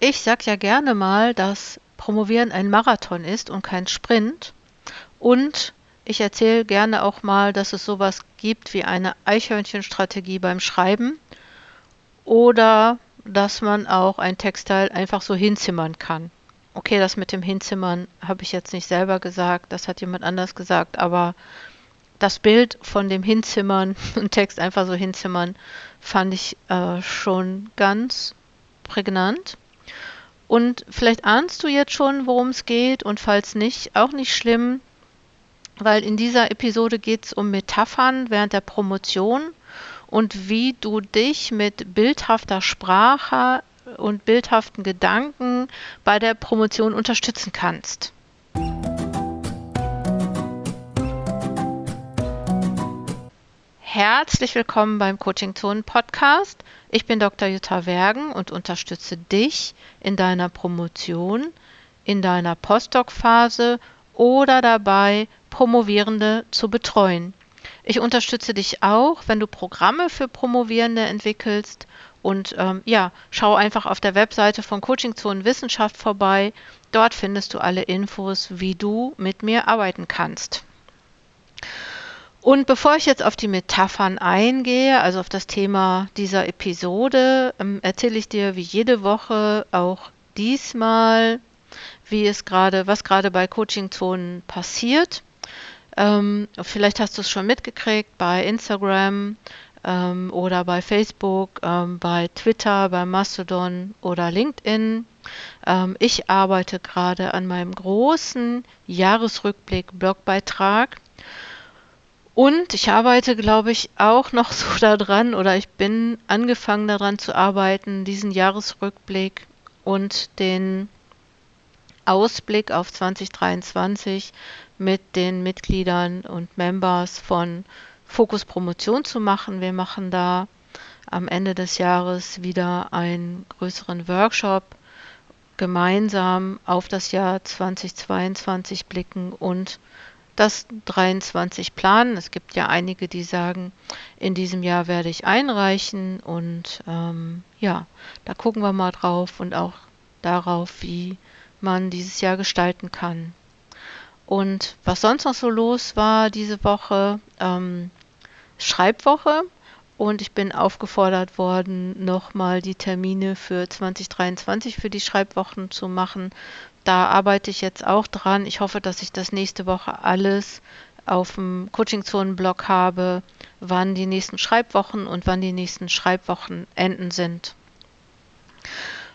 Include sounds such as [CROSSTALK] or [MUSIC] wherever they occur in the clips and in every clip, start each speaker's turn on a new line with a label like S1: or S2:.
S1: Ich sage ja gerne mal, dass Promovieren ein Marathon ist und kein Sprint. Und ich erzähle gerne auch mal, dass es sowas gibt wie eine Eichhörnchenstrategie beim Schreiben oder dass man auch ein Textteil einfach so hinzimmern kann. Okay, das mit dem Hinzimmern habe ich jetzt nicht selber gesagt, das hat jemand anders gesagt, aber das Bild von dem Hinzimmern [LAUGHS] und Text einfach so hinzimmern fand ich äh, schon ganz prägnant. Und vielleicht ahnst du jetzt schon, worum es geht und falls nicht, auch nicht schlimm, weil in dieser Episode geht es um Metaphern während der Promotion und wie du dich mit bildhafter Sprache und bildhaften Gedanken bei der Promotion unterstützen kannst. Herzlich willkommen beim Coaching Zonen Podcast. Ich bin Dr. Jutta Wergen und unterstütze dich in deiner Promotion, in deiner Postdoc-Phase oder dabei, Promovierende zu betreuen. Ich unterstütze dich auch, wenn du Programme für Promovierende entwickelst und ähm, ja, schau einfach auf der Webseite von Coaching Zonen Wissenschaft vorbei. Dort findest du alle Infos, wie du mit mir arbeiten kannst. Und bevor ich jetzt auf die Metaphern eingehe, also auf das Thema dieser Episode, ähm, erzähle ich dir wie jede Woche auch diesmal, wie es gerade, was gerade bei Coaching Zonen passiert. Ähm, vielleicht hast du es schon mitgekriegt bei Instagram ähm, oder bei Facebook, ähm, bei Twitter, bei Mastodon oder LinkedIn. Ähm, ich arbeite gerade an meinem großen Jahresrückblick-Blogbeitrag und ich arbeite, glaube ich, auch noch so daran oder ich bin angefangen daran zu arbeiten, diesen Jahresrückblick und den Ausblick auf 2023 mit den Mitgliedern und Members von Fokus Promotion zu machen. Wir machen da am Ende des Jahres wieder einen größeren Workshop gemeinsam auf das Jahr 2022 blicken und das 23 planen. Es gibt ja einige, die sagen, in diesem Jahr werde ich einreichen und ähm, ja, da gucken wir mal drauf und auch darauf, wie man dieses Jahr gestalten kann. Und was sonst noch so los war diese Woche, ähm, Schreibwoche. Und ich bin aufgefordert worden, nochmal die Termine für 2023 für die Schreibwochen zu machen da arbeite ich jetzt auch dran. Ich hoffe, dass ich das nächste Woche alles auf dem Coaching-Zonen-Blog habe, wann die nächsten Schreibwochen und wann die nächsten Schreibwochenenden sind.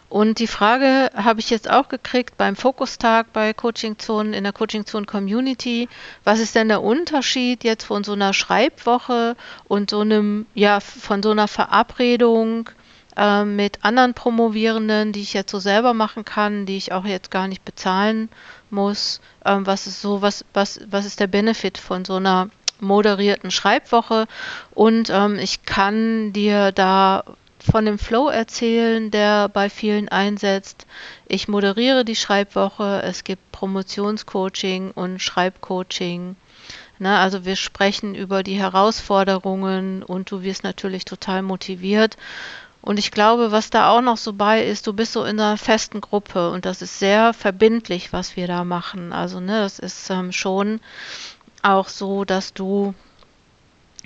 S1: Und die Frage habe ich jetzt auch gekriegt beim Fokustag bei Coaching Zonen in der Coaching Zonen Community. Was ist denn der Unterschied jetzt von so einer Schreibwoche und so einem, ja, von so einer Verabredung äh, mit anderen Promovierenden, die ich jetzt so selber machen kann, die ich auch jetzt gar nicht bezahlen muss. Ähm, was ist so, was, was, was ist der Benefit von so einer moderierten Schreibwoche? Und ähm, ich kann dir da von dem Flow erzählen, der bei vielen einsetzt. Ich moderiere die Schreibwoche, es gibt Promotionscoaching und Schreibcoaching. Na, also wir sprechen über die Herausforderungen und du wirst natürlich total motiviert. Und ich glaube, was da auch noch so bei ist, du bist so in einer festen Gruppe und das ist sehr verbindlich, was wir da machen. Also, ne, das ist ähm, schon auch so, dass du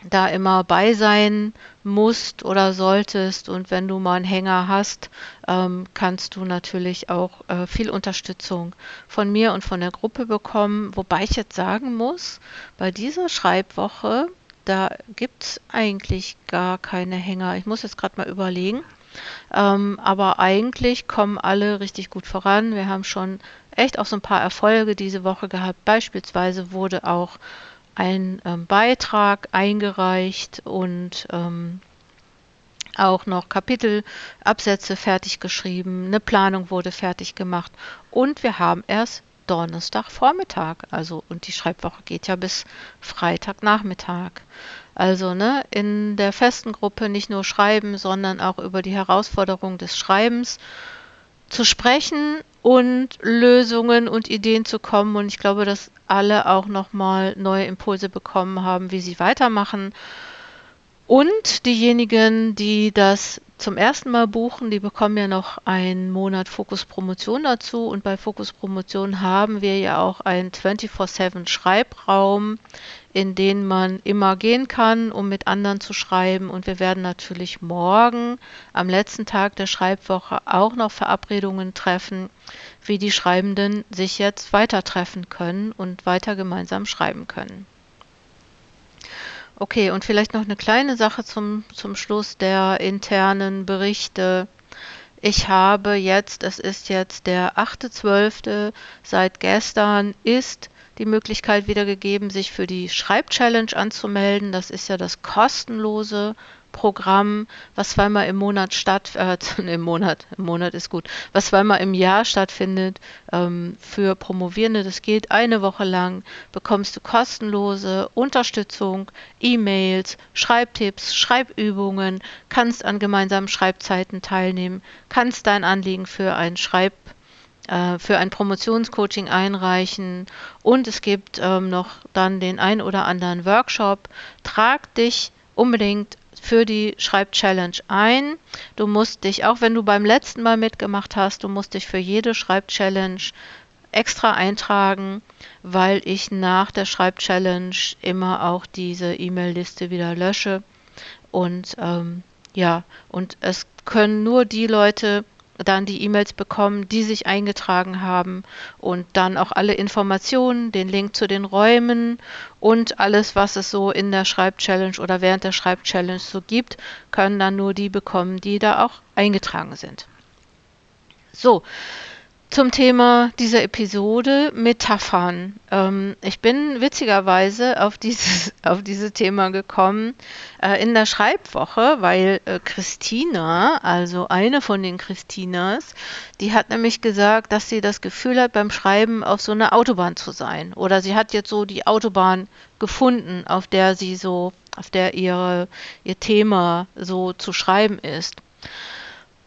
S1: da immer bei sein musst oder solltest. Und wenn du mal einen Hänger hast, ähm, kannst du natürlich auch äh, viel Unterstützung von mir und von der Gruppe bekommen. Wobei ich jetzt sagen muss, bei dieser Schreibwoche da gibt es eigentlich gar keine Hänger. Ich muss jetzt gerade mal überlegen. Ähm, aber eigentlich kommen alle richtig gut voran. Wir haben schon echt auch so ein paar Erfolge diese Woche gehabt. Beispielsweise wurde auch ein ähm, Beitrag eingereicht und ähm, auch noch Kapitelabsätze fertig geschrieben. Eine Planung wurde fertig gemacht und wir haben erst Donnerstagvormittag. Also, und die Schreibwoche geht ja bis Freitagnachmittag. Also, ne, in der festen Gruppe nicht nur schreiben, sondern auch über die Herausforderung des Schreibens zu sprechen und Lösungen und Ideen zu kommen. Und ich glaube, dass alle auch nochmal neue Impulse bekommen haben, wie sie weitermachen. Und diejenigen, die das zum ersten Mal buchen, die bekommen ja noch einen Monat Fokus Promotion dazu. Und bei Fokus Promotion haben wir ja auch einen 24-7 Schreibraum, in den man immer gehen kann, um mit anderen zu schreiben. Und wir werden natürlich morgen, am letzten Tag der Schreibwoche, auch noch Verabredungen treffen, wie die Schreibenden sich jetzt weiter treffen können und weiter gemeinsam schreiben können. Okay, und vielleicht noch eine kleine Sache zum, zum Schluss der internen Berichte. Ich habe jetzt, es ist jetzt der 8.12., seit gestern ist die Möglichkeit wieder gegeben, sich für die Schreibchallenge anzumelden. Das ist ja das kostenlose Programm, was zweimal im Monat statt, äh, [LAUGHS] im Monat, im Monat ist gut, was zweimal im Jahr stattfindet ähm, für Promovierende. Das geht eine Woche lang, bekommst du kostenlose Unterstützung, E-Mails, Schreibtipps, Schreibübungen, kannst an gemeinsamen Schreibzeiten teilnehmen, kannst dein Anliegen für ein Schreib äh, für ein Promotionscoaching einreichen und es gibt ähm, noch dann den ein oder anderen Workshop. Trag dich unbedingt für die Schreibchallenge ein. Du musst dich, auch wenn du beim letzten Mal mitgemacht hast, du musst dich für jede Schreibchallenge extra eintragen, weil ich nach der Schreibchallenge immer auch diese E-Mail-Liste wieder lösche. Und ähm, ja, und es können nur die Leute dann die E-Mails bekommen, die sich eingetragen haben und dann auch alle Informationen, den Link zu den Räumen und alles, was es so in der Schreibchallenge oder während der Schreibchallenge so gibt, können dann nur die bekommen, die da auch eingetragen sind. So, zum Thema dieser Episode Metaphern. Ähm, ich bin witzigerweise auf dieses, [LAUGHS] auf dieses Thema gekommen äh, in der Schreibwoche, weil äh, Christina, also eine von den Christinas, die hat nämlich gesagt, dass sie das Gefühl hat, beim Schreiben auf so einer Autobahn zu sein. Oder sie hat jetzt so die Autobahn gefunden, auf der sie so, auf der ihre, ihr Thema so zu schreiben ist.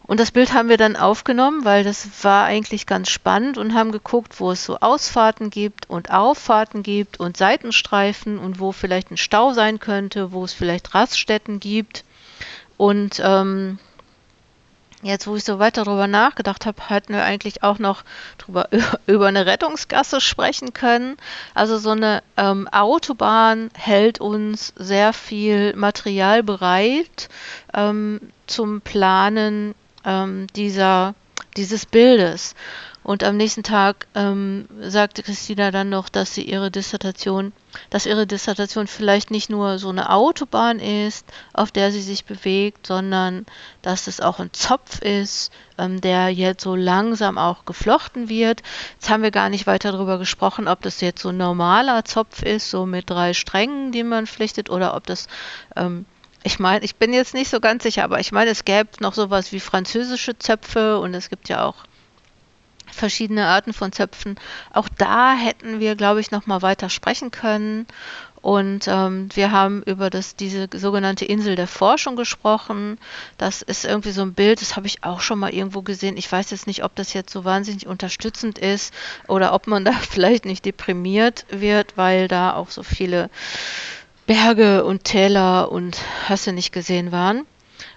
S1: Und das Bild haben wir dann aufgenommen, weil das war eigentlich ganz spannend und haben geguckt, wo es so Ausfahrten gibt und Auffahrten gibt und Seitenstreifen und wo vielleicht ein Stau sein könnte, wo es vielleicht Raststätten gibt. Und ähm, jetzt, wo ich so weiter darüber nachgedacht habe, hätten wir eigentlich auch noch drüber, [LAUGHS] über eine Rettungsgasse sprechen können. Also so eine ähm, Autobahn hält uns sehr viel Material bereit ähm, zum Planen ähm, dieser, dieses Bildes. Und am nächsten Tag ähm, sagte Christina dann noch, dass sie ihre Dissertation, dass ihre Dissertation vielleicht nicht nur so eine Autobahn ist, auf der sie sich bewegt, sondern dass es auch ein Zopf ist, ähm, der jetzt so langsam auch geflochten wird. Jetzt haben wir gar nicht weiter darüber gesprochen, ob das jetzt so ein normaler Zopf ist, so mit drei Strängen, die man flichtet, oder ob das ähm, ich meine, ich bin jetzt nicht so ganz sicher, aber ich meine, es gäbe noch sowas wie französische Zöpfe und es gibt ja auch verschiedene Arten von Zöpfen. Auch da hätten wir, glaube ich, noch mal weiter sprechen können. Und ähm, wir haben über das, diese sogenannte Insel der Forschung gesprochen. Das ist irgendwie so ein Bild, das habe ich auch schon mal irgendwo gesehen. Ich weiß jetzt nicht, ob das jetzt so wahnsinnig unterstützend ist oder ob man [LAUGHS] da vielleicht nicht deprimiert wird, weil da auch so viele Berge und Täler und hast du nicht gesehen waren.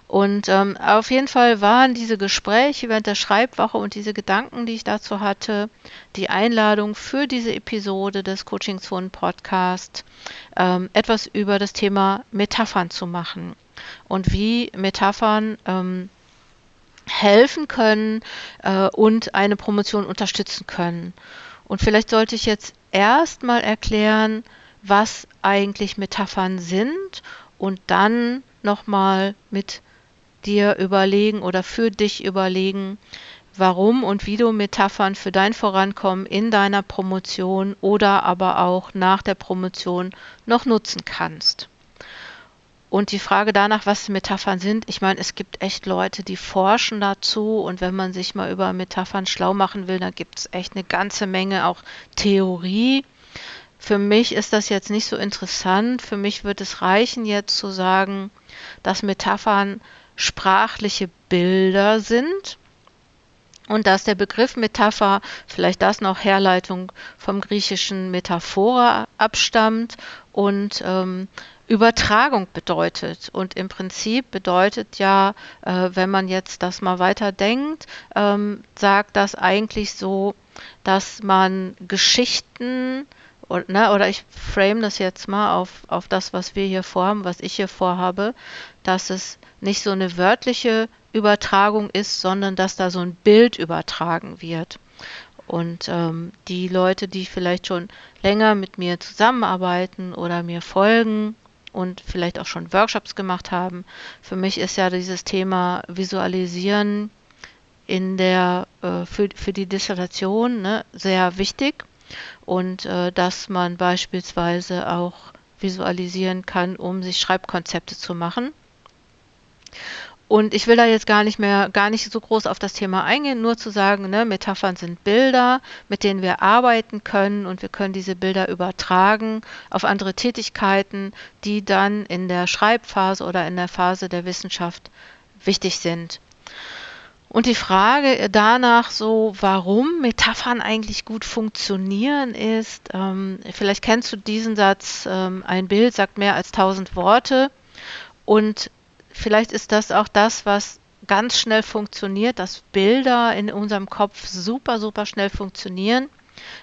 S1: Und ähm, auf jeden Fall waren diese Gespräche während der Schreibwoche und diese Gedanken, die ich dazu hatte, die Einladung für diese Episode des Coaching Zone Podcast, ähm, etwas über das Thema Metaphern zu machen und wie Metaphern ähm, helfen können äh, und eine Promotion unterstützen können. Und vielleicht sollte ich jetzt erstmal erklären, was eigentlich Metaphern sind und dann nochmal mit dir überlegen oder für dich überlegen, warum und wie du Metaphern für dein Vorankommen in deiner Promotion oder aber auch nach der Promotion noch nutzen kannst. Und die Frage danach, was Metaphern sind, ich meine, es gibt echt Leute, die forschen dazu und wenn man sich mal über Metaphern schlau machen will, dann gibt es echt eine ganze Menge auch Theorie für mich ist das jetzt nicht so interessant. Für mich wird es reichen, jetzt zu sagen, dass Metaphern sprachliche Bilder sind und dass der Begriff Metapher, vielleicht das noch Herleitung vom griechischen Metaphora abstammt und ähm, Übertragung bedeutet. Und im Prinzip bedeutet ja, äh, wenn man jetzt das mal weiter denkt, ähm, sagt das eigentlich so, dass man Geschichten oder, ne, oder ich frame das jetzt mal auf, auf das, was wir hier vorhaben, was ich hier vorhabe, dass es nicht so eine wörtliche Übertragung ist, sondern dass da so ein Bild übertragen wird. Und ähm, die Leute, die vielleicht schon länger mit mir zusammenarbeiten oder mir folgen und vielleicht auch schon Workshops gemacht haben, für mich ist ja dieses Thema Visualisieren in der äh, für, für die Dissertation ne, sehr wichtig und äh, dass man beispielsweise auch visualisieren kann, um sich Schreibkonzepte zu machen. Und ich will da jetzt gar nicht mehr, gar nicht so groß auf das Thema eingehen, nur zu sagen, ne, Metaphern sind Bilder, mit denen wir arbeiten können und wir können diese Bilder übertragen auf andere Tätigkeiten, die dann in der Schreibphase oder in der Phase der Wissenschaft wichtig sind. Und die Frage danach so, warum Metaphern eigentlich gut funktionieren, ist, ähm, vielleicht kennst du diesen Satz, ähm, ein Bild sagt mehr als tausend Worte. Und vielleicht ist das auch das, was ganz schnell funktioniert, dass Bilder in unserem Kopf super, super schnell funktionieren.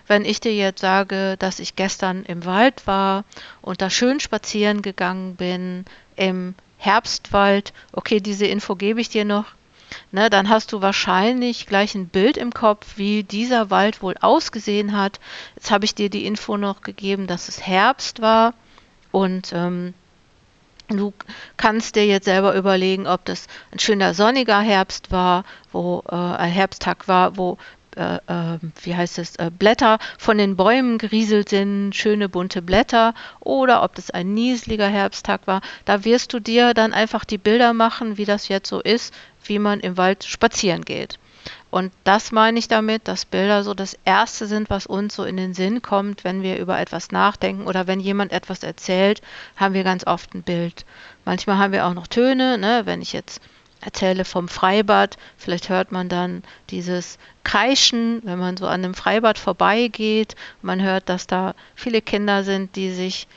S1: Wenn ich dir jetzt sage, dass ich gestern im Wald war und da schön spazieren gegangen bin, im Herbstwald, okay, diese Info gebe ich dir noch, ne, dann hast du wahrscheinlich gleich ein Bild im Kopf, wie dieser Wald wohl ausgesehen hat. Jetzt habe ich dir die Info noch gegeben, dass es Herbst war und ähm, Du kannst dir jetzt selber überlegen, ob das ein schöner sonniger Herbst war, wo äh, ein Herbsttag war, wo äh, äh, wie heißt es, äh, Blätter von den Bäumen gerieselt sind, schöne bunte Blätter, oder ob das ein nieseliger Herbsttag war. Da wirst du dir dann einfach die Bilder machen, wie das jetzt so ist, wie man im Wald spazieren geht. Und das meine ich damit, dass Bilder so das Erste sind, was uns so in den Sinn kommt, wenn wir über etwas nachdenken oder wenn jemand etwas erzählt, haben wir ganz oft ein Bild. Manchmal haben wir auch noch Töne, ne? wenn ich jetzt erzähle vom Freibad, vielleicht hört man dann dieses Kreischen, wenn man so an einem Freibad vorbeigeht. Man hört, dass da viele Kinder sind, die sich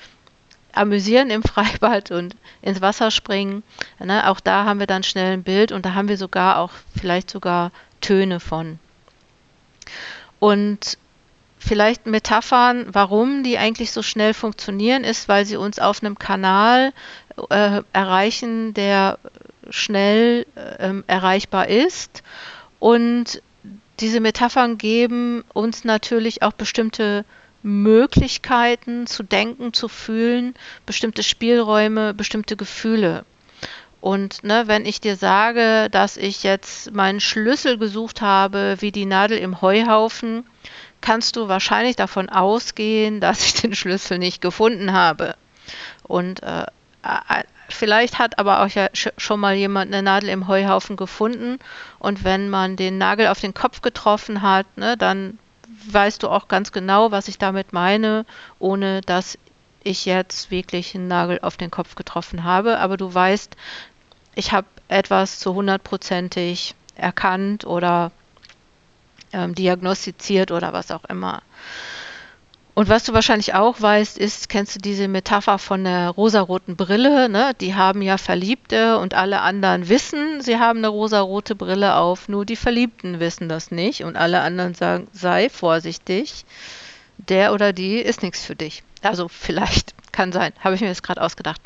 S1: amüsieren im [LAUGHS] Freibad und ins Wasser springen. Ne, auch da haben wir dann schnell ein Bild und da haben wir sogar auch vielleicht sogar Töne von. Und vielleicht Metaphern, warum die eigentlich so schnell funktionieren, ist, weil sie uns auf einem Kanal äh, erreichen, der schnell äh, erreichbar ist. Und diese Metaphern geben uns natürlich auch bestimmte Möglichkeiten zu denken, zu fühlen, bestimmte Spielräume, bestimmte Gefühle. Und ne, wenn ich dir sage, dass ich jetzt meinen Schlüssel gesucht habe, wie die Nadel im Heuhaufen, kannst du wahrscheinlich davon ausgehen, [LAUGHS] dass ich den Schlüssel nicht gefunden habe. Und äh, vielleicht hat aber auch ja schon mal jemand eine Nadel im Heuhaufen gefunden. Und wenn man den Nagel auf den Kopf getroffen hat, ne, dann weißt du auch ganz genau, was ich damit meine, ohne dass ich jetzt wirklich einen Nagel auf den Kopf getroffen habe. Aber du weißt, ich habe etwas zu hundertprozentig erkannt oder ähm, diagnostiziert oder was auch immer. Und was du wahrscheinlich auch weißt, ist, kennst du diese Metapher von der rosaroten Brille? Ne? Die haben ja Verliebte und alle anderen wissen, sie haben eine rosarote Brille auf, nur die Verliebten wissen das nicht und alle anderen sagen, sei vorsichtig, der oder die ist nichts für dich. Also vielleicht, kann sein, habe ich mir jetzt gerade ausgedacht.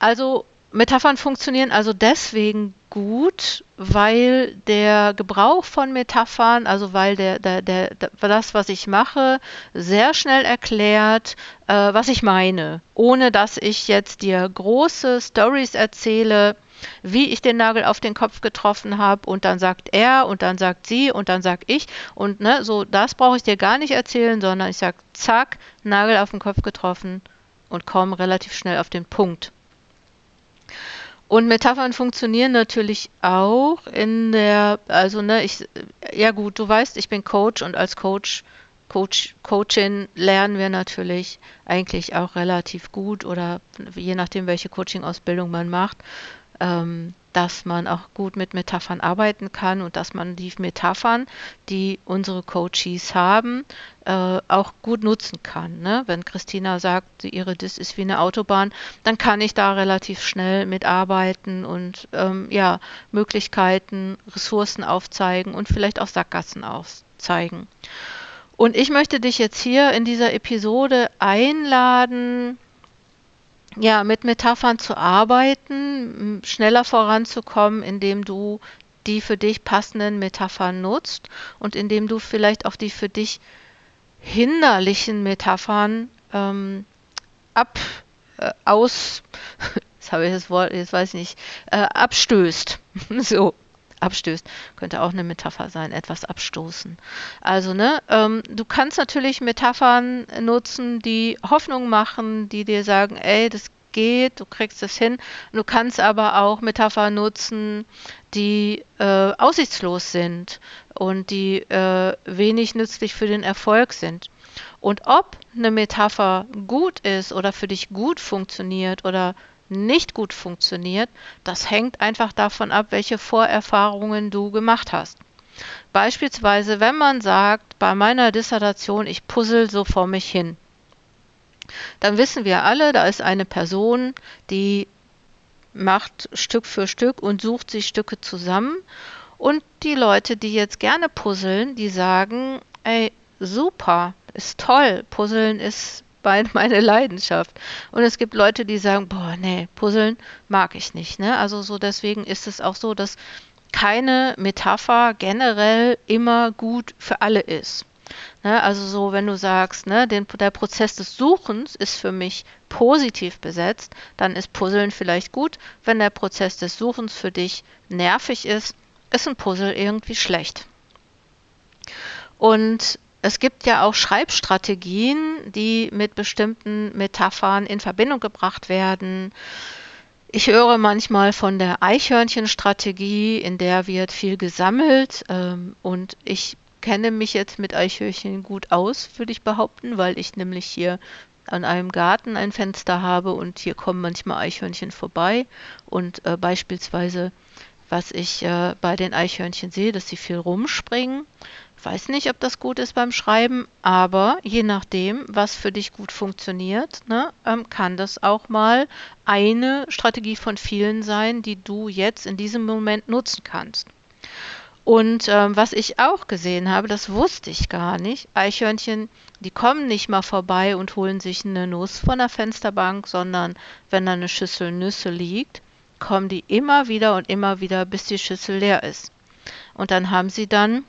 S1: Also Metaphern funktionieren also deswegen gut, weil der Gebrauch von Metaphern, also weil der, der, der, das, was ich mache, sehr schnell erklärt, äh, was ich meine, ohne dass ich jetzt dir große Stories erzähle, wie ich den Nagel auf den Kopf getroffen habe und dann sagt er und dann sagt sie und dann sag ich und ne, so das brauche ich dir gar nicht erzählen, sondern ich sag zack, Nagel auf den Kopf getroffen und komme relativ schnell auf den Punkt. Und Metaphern funktionieren natürlich auch in der, also ne, ich, ja gut, du weißt, ich bin Coach und als Coach, Coach, Coachin lernen wir natürlich eigentlich auch relativ gut oder je nachdem, welche Coaching-Ausbildung man macht, ähm, dass man auch gut mit Metaphern arbeiten kann und dass man die Metaphern, die unsere Coaches haben, äh, auch gut nutzen kann. Ne? Wenn Christina sagt, ihre Dis ist wie eine Autobahn, dann kann ich da relativ schnell mitarbeiten und ähm, ja, Möglichkeiten, Ressourcen aufzeigen und vielleicht auch Sackgassen aufzeigen. Und ich möchte dich jetzt hier in dieser Episode einladen, ja, mit Metaphern zu arbeiten, schneller voranzukommen, indem du die für dich passenden Metaphern nutzt und indem du vielleicht auch die für dich hinderlichen Metaphern ähm, ab, äh, aus, [LAUGHS] jetzt habe ich das Wort, jetzt weiß ich nicht, äh, abstößt. [LAUGHS] so, abstößt. Könnte auch eine Metapher sein, etwas abstoßen. Also, ne, ähm, du kannst natürlich Metaphern nutzen, die Hoffnung machen, die dir sagen, ey, das geht, du kriegst es hin. Du kannst aber auch Metaphern nutzen, die äh, aussichtslos sind und die äh, wenig nützlich für den Erfolg sind. Und ob eine Metapher gut ist oder für dich gut funktioniert oder nicht gut funktioniert, das hängt einfach davon ab, welche Vorerfahrungen du gemacht hast. Beispielsweise, wenn man sagt, bei meiner Dissertation, ich puzzle so vor mich hin, dann wissen wir alle, da ist eine Person, die macht Stück für Stück und sucht sich Stücke zusammen. Und die Leute, die jetzt gerne puzzeln, die sagen, ey, super, ist toll, Puzzeln ist meine Leidenschaft. Und es gibt Leute, die sagen, boah, nee, Puzzeln mag ich nicht. Ne? Also so deswegen ist es auch so, dass keine Metapher generell immer gut für alle ist. Ne? Also so, wenn du sagst, ne, den, der Prozess des Suchens ist für mich positiv besetzt, dann ist Puzzeln vielleicht gut. Wenn der Prozess des Suchens für dich nervig ist, ist ein Puzzle irgendwie schlecht. Und es gibt ja auch Schreibstrategien, die mit bestimmten Metaphern in Verbindung gebracht werden. Ich höre manchmal von der Eichhörnchenstrategie, in der wird viel gesammelt ähm, und ich kenne mich jetzt mit Eichhörnchen gut aus, würde ich behaupten, weil ich nämlich hier an einem Garten ein Fenster habe und hier kommen manchmal Eichhörnchen vorbei und äh, beispielsweise was ich äh, bei den Eichhörnchen sehe, dass sie viel rumspringen weiß nicht, ob das gut ist beim Schreiben, aber je nachdem, was für dich gut funktioniert, ne, ähm, kann das auch mal eine Strategie von vielen sein, die du jetzt in diesem Moment nutzen kannst. Und ähm, was ich auch gesehen habe, das wusste ich gar nicht. Eichhörnchen, die kommen nicht mal vorbei und holen sich eine Nuss von der Fensterbank, sondern wenn da eine Schüssel Nüsse liegt, kommen die immer wieder und immer wieder, bis die Schüssel leer ist. Und dann haben sie dann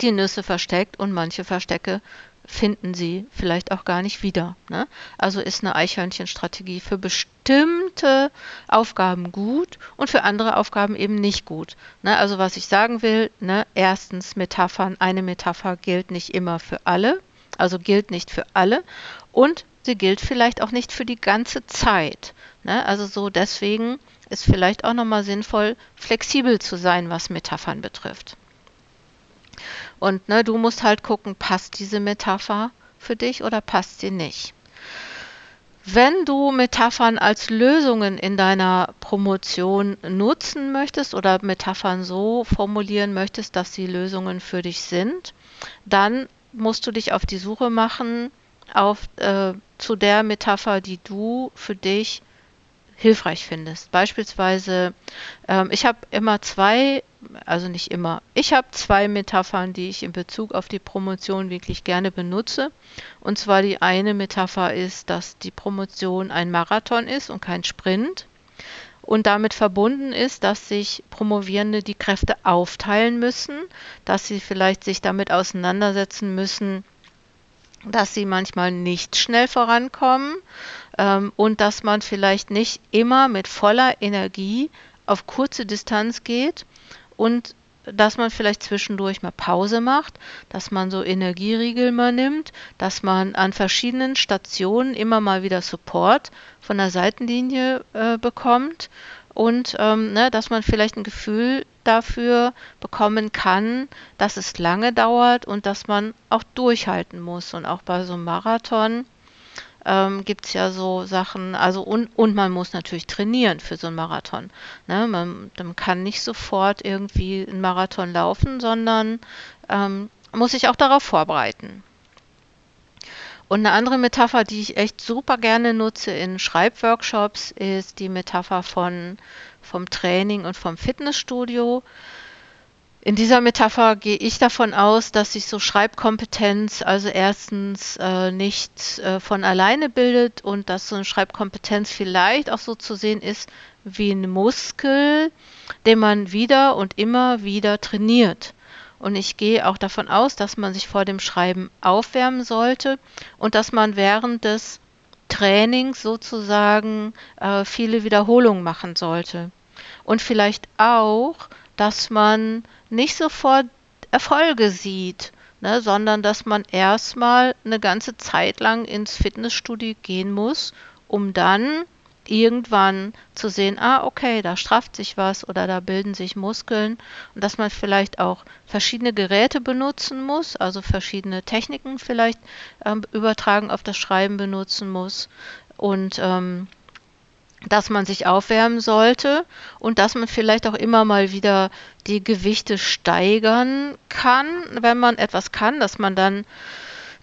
S1: die Nüsse versteckt und manche Verstecke finden sie vielleicht auch gar nicht wieder. Ne? Also ist eine Eichhörnchenstrategie für bestimmte Aufgaben gut und für andere Aufgaben eben nicht gut. Ne? Also was ich sagen will, ne? erstens Metaphern, eine Metapher gilt nicht immer für alle, also gilt nicht für alle und sie gilt vielleicht auch nicht für die ganze Zeit. Ne? Also so deswegen ist vielleicht auch nochmal sinnvoll, flexibel zu sein, was Metaphern betrifft. Und ne, du musst halt gucken, passt diese Metapher für dich oder passt sie nicht. Wenn du Metaphern als Lösungen in deiner Promotion nutzen möchtest oder Metaphern so formulieren möchtest, dass sie Lösungen für dich sind, dann musst du dich auf die Suche machen auf, äh, zu der Metapher, die du für dich hilfreich findest. Beispielsweise, ähm, ich habe immer zwei also nicht immer. Ich habe zwei Metaphern, die ich in Bezug auf die Promotion wirklich gerne benutze. Und zwar die eine Metapher ist, dass die Promotion ein Marathon ist und kein Sprint. Und damit verbunden ist, dass sich Promovierende die Kräfte aufteilen müssen, dass sie vielleicht sich damit auseinandersetzen müssen, dass sie manchmal nicht schnell vorankommen ähm, und dass man vielleicht nicht immer mit voller Energie auf kurze Distanz geht, und dass man vielleicht zwischendurch mal Pause macht, dass man so Energieriegel mal nimmt, dass man an verschiedenen Stationen immer mal wieder Support von der Seitenlinie äh, bekommt und ähm, ne, dass man vielleicht ein Gefühl dafür bekommen kann, dass es lange dauert und dass man auch durchhalten muss. Und auch bei so einem Marathon ähm, gibt es ja so Sachen, also und, und man muss natürlich trainieren für so einen Marathon. Ne? Man, man kann nicht sofort irgendwie einen Marathon laufen, sondern ähm, muss sich auch darauf vorbereiten. Und eine andere Metapher, die ich echt super gerne nutze in Schreibworkshops, ist die Metapher von, vom Training und vom Fitnessstudio. In dieser Metapher gehe ich davon aus, dass sich so Schreibkompetenz also erstens äh, nicht äh, von alleine bildet und dass so eine Schreibkompetenz vielleicht auch so zu sehen ist wie ein Muskel, den man wieder und immer wieder trainiert. Und ich gehe auch davon aus, dass man sich vor dem Schreiben aufwärmen sollte und dass man während des Trainings sozusagen äh, viele Wiederholungen machen sollte. Und vielleicht auch, dass man nicht sofort Erfolge sieht, ne, sondern dass man erstmal eine ganze Zeit lang ins Fitnessstudio gehen muss, um dann irgendwann zu sehen, ah, okay, da strafft sich was oder da bilden sich Muskeln. Und dass man vielleicht auch verschiedene Geräte benutzen muss, also verschiedene Techniken vielleicht ähm, übertragen auf das Schreiben benutzen muss. Und ähm, dass man sich aufwärmen sollte und dass man vielleicht auch immer mal wieder die Gewichte steigern kann, wenn man etwas kann, dass man dann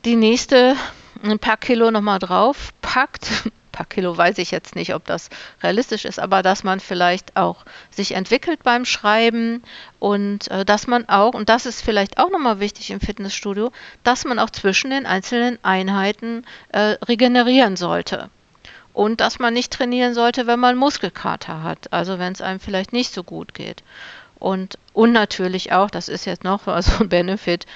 S1: die nächste ein paar Kilo nochmal drauf packt. Ein [LAUGHS] paar Kilo weiß ich jetzt nicht, ob das realistisch ist, aber dass man vielleicht auch sich entwickelt beim Schreiben und äh, dass man auch, und das ist vielleicht auch nochmal wichtig im Fitnessstudio, dass man auch zwischen den einzelnen Einheiten äh, regenerieren sollte und dass man nicht trainieren sollte, wenn man Muskelkater hat, also wenn es einem vielleicht nicht so gut geht. Und, und natürlich auch, das ist jetzt noch so ein [LAUGHS] Benefit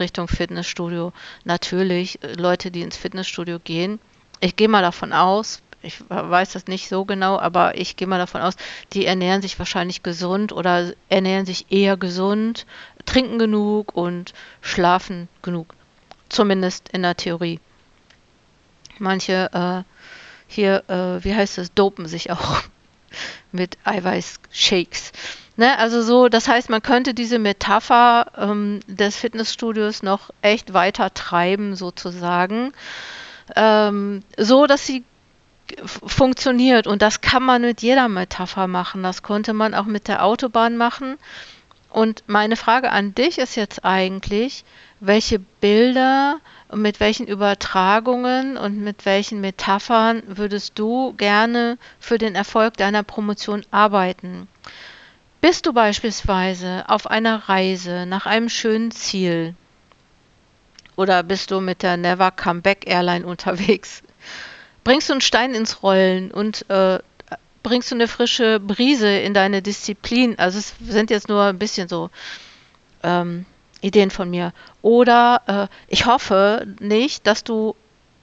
S1: Richtung Fitnessstudio, natürlich äh, Leute, die ins Fitnessstudio gehen. Ich gehe mal davon aus, ich weiß das nicht so genau, aber ich gehe mal davon aus, die ernähren sich wahrscheinlich gesund oder ernähren sich eher gesund, trinken genug und schlafen genug. Zumindest in der Theorie. Manche äh, hier, äh, wie heißt das, dopen sich auch [LAUGHS] mit Eiweißshakes. Ne, also so, das heißt, man könnte diese Metapher ähm, des Fitnessstudios noch echt weiter treiben, sozusagen, ähm, so dass sie funktioniert. Und das kann man mit jeder Metapher machen. Das konnte man auch mit der Autobahn machen. Und meine Frage an dich ist jetzt eigentlich, welche Bilder und mit welchen Übertragungen und mit welchen Metaphern würdest du gerne für den Erfolg deiner Promotion arbeiten? Bist du beispielsweise auf einer Reise nach einem schönen Ziel oder bist du mit der Never Come Back Airline unterwegs? Bringst du einen Stein ins Rollen und äh, bringst du eine frische Brise in deine Disziplin? Also es sind jetzt nur ein bisschen so ähm, Ideen von mir. Oder äh, ich hoffe nicht, dass du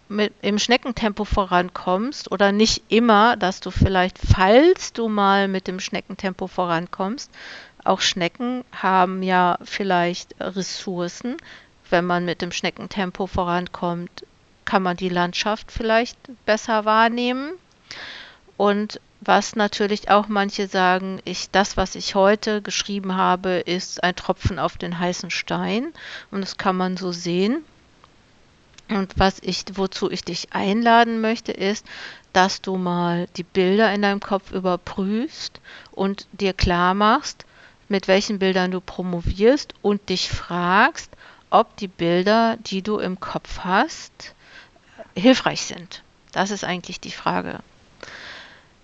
S1: mit, im Schneckentempo vorankommst oder nicht immer, dass du vielleicht, falls du mal mit dem Schneckentempo vorankommst, auch Schnecken haben ja vielleicht Ressourcen. Wenn man mit dem Schneckentempo vorankommt, kann man die Landschaft vielleicht besser wahrnehmen. Und was natürlich auch manche sagen, ich, das, was ich heute geschrieben habe, ist ein Tropfen auf den heißen Stein. Und das kann man so sehen. Und was ich, wozu ich dich einladen möchte, ist, dass du mal die Bilder in deinem Kopf überprüfst und dir klar machst, mit welchen Bildern du promovierst und dich fragst, ob die Bilder, die du im Kopf hast, hilfreich sind. Das ist eigentlich die Frage.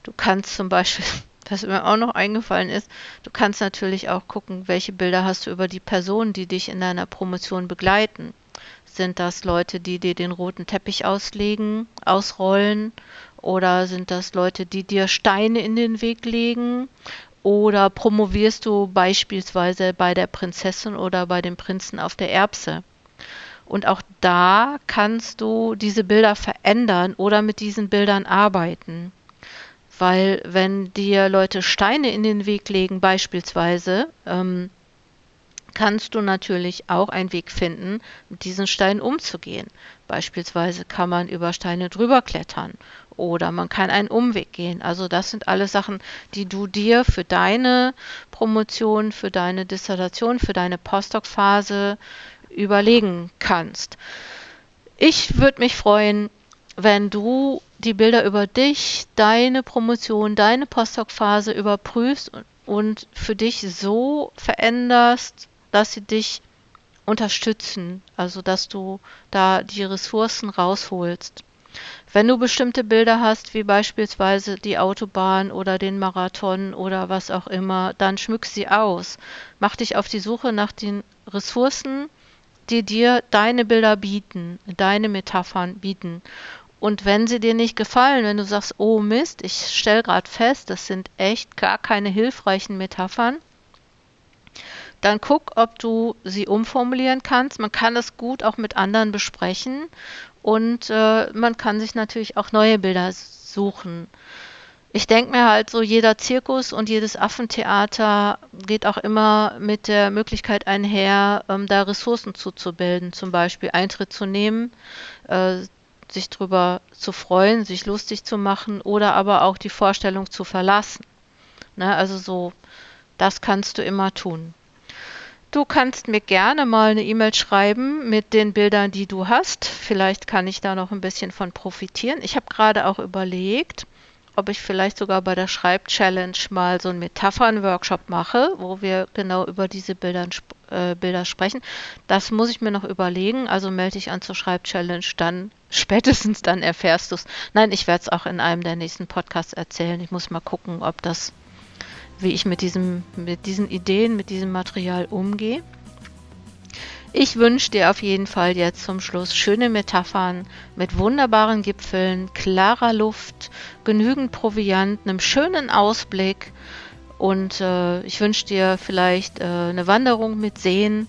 S1: Du kannst zum Beispiel, [LAUGHS] was mir auch noch eingefallen ist, du kannst natürlich auch gucken, welche Bilder hast du über die Personen, die dich in deiner Promotion begleiten. Sind das Leute, die dir den roten Teppich auslegen, ausrollen? Oder sind das Leute, die dir Steine in den Weg legen? Oder promovierst du beispielsweise bei der Prinzessin oder bei dem Prinzen auf der Erbse? Und auch da kannst du diese Bilder verändern oder mit diesen Bildern arbeiten. Weil wenn dir Leute Steine in den Weg legen beispielsweise, ähm, kannst du natürlich auch einen Weg finden, mit diesen Steinen umzugehen. Beispielsweise kann man über Steine drüber klettern oder man kann einen Umweg gehen. Also das sind alles Sachen, die du dir für deine Promotion, für deine Dissertation, für deine Postdoc-Phase überlegen kannst. Ich würde mich freuen, wenn du die Bilder über dich, deine Promotion, deine Postdoc-Phase überprüfst und, für dich so veränderst, dass sie dich unterstützen, also dass du da die Ressourcen rausholst. Wenn du bestimmte Bilder hast, wie beispielsweise die Autobahn oder den Marathon oder was auch immer, dann schmück sie aus. Mach dich auf die Suche nach den Ressourcen, die dir deine Bilder bieten, deine Metaphern bieten. Und wenn sie dir nicht gefallen, wenn du sagst, oh Mist, ich stelle gerade fest, das sind echt gar keine hilfreichen Metaphern, dann guck, ob du sie umformulieren kannst. Man kann es gut auch mit anderen besprechen und äh, man kann sich natürlich auch neue Bilder suchen. Ich denke mir halt so, jeder Zirkus und jedes Affentheater geht auch immer mit der Möglichkeit einher, ähm, da Ressourcen zuzubilden, zum Beispiel Eintritt zu nehmen, äh, sich drüber zu freuen, sich lustig zu machen oder aber auch die Vorstellung zu verlassen. Ne, also so, das kannst du immer tun. Du kannst mir gerne mal eine E-Mail schreiben mit den Bildern, die du hast. Vielleicht kann ich da noch ein bisschen von profitieren. Ich habe gerade auch überlegt, ob ich vielleicht sogar bei der Schreib-Challenge mal so einen Metaphern-Workshop mache, wo wir genau über diese Bilder, äh, Bilder sprechen. Das muss ich mir noch überlegen. Also melde dich an zur Schreib-Challenge, dann [LAUGHS] spätestens dann erfährst du es. Nein, ich werde es auch in einem der nächsten Podcasts erzählen. Ich muss mal gucken, ob das wie ich mit, diesem, mit diesen Ideen, mit diesem Material umgehe. Ich wünsche dir auf jeden Fall jetzt zum Schluss schöne Metaphern mit wunderbaren Gipfeln, klarer Luft, genügend Proviant, einem schönen Ausblick und äh, ich wünsche dir vielleicht äh, eine Wanderung mit Seen,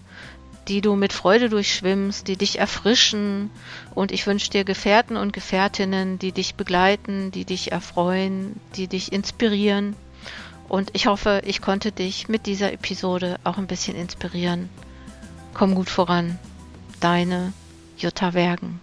S1: die du mit Freude durchschwimmst, die dich erfrischen und ich wünsche dir Gefährten und Gefährtinnen, die dich begleiten, die dich erfreuen, die dich inspirieren. Und ich hoffe, ich konnte dich mit dieser Episode auch ein bisschen inspirieren. Komm gut voran. Deine Jutta Wergen.